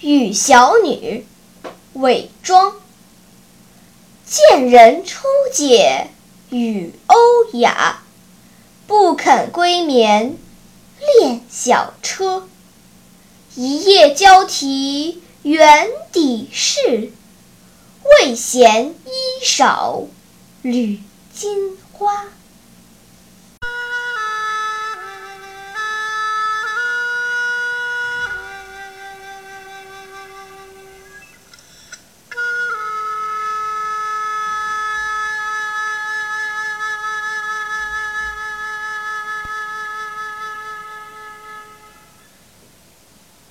与小女，伪装。见人初解与欧雅，不肯归眠，恋小车。一夜交啼原底事，未嫌衣少，缕金花。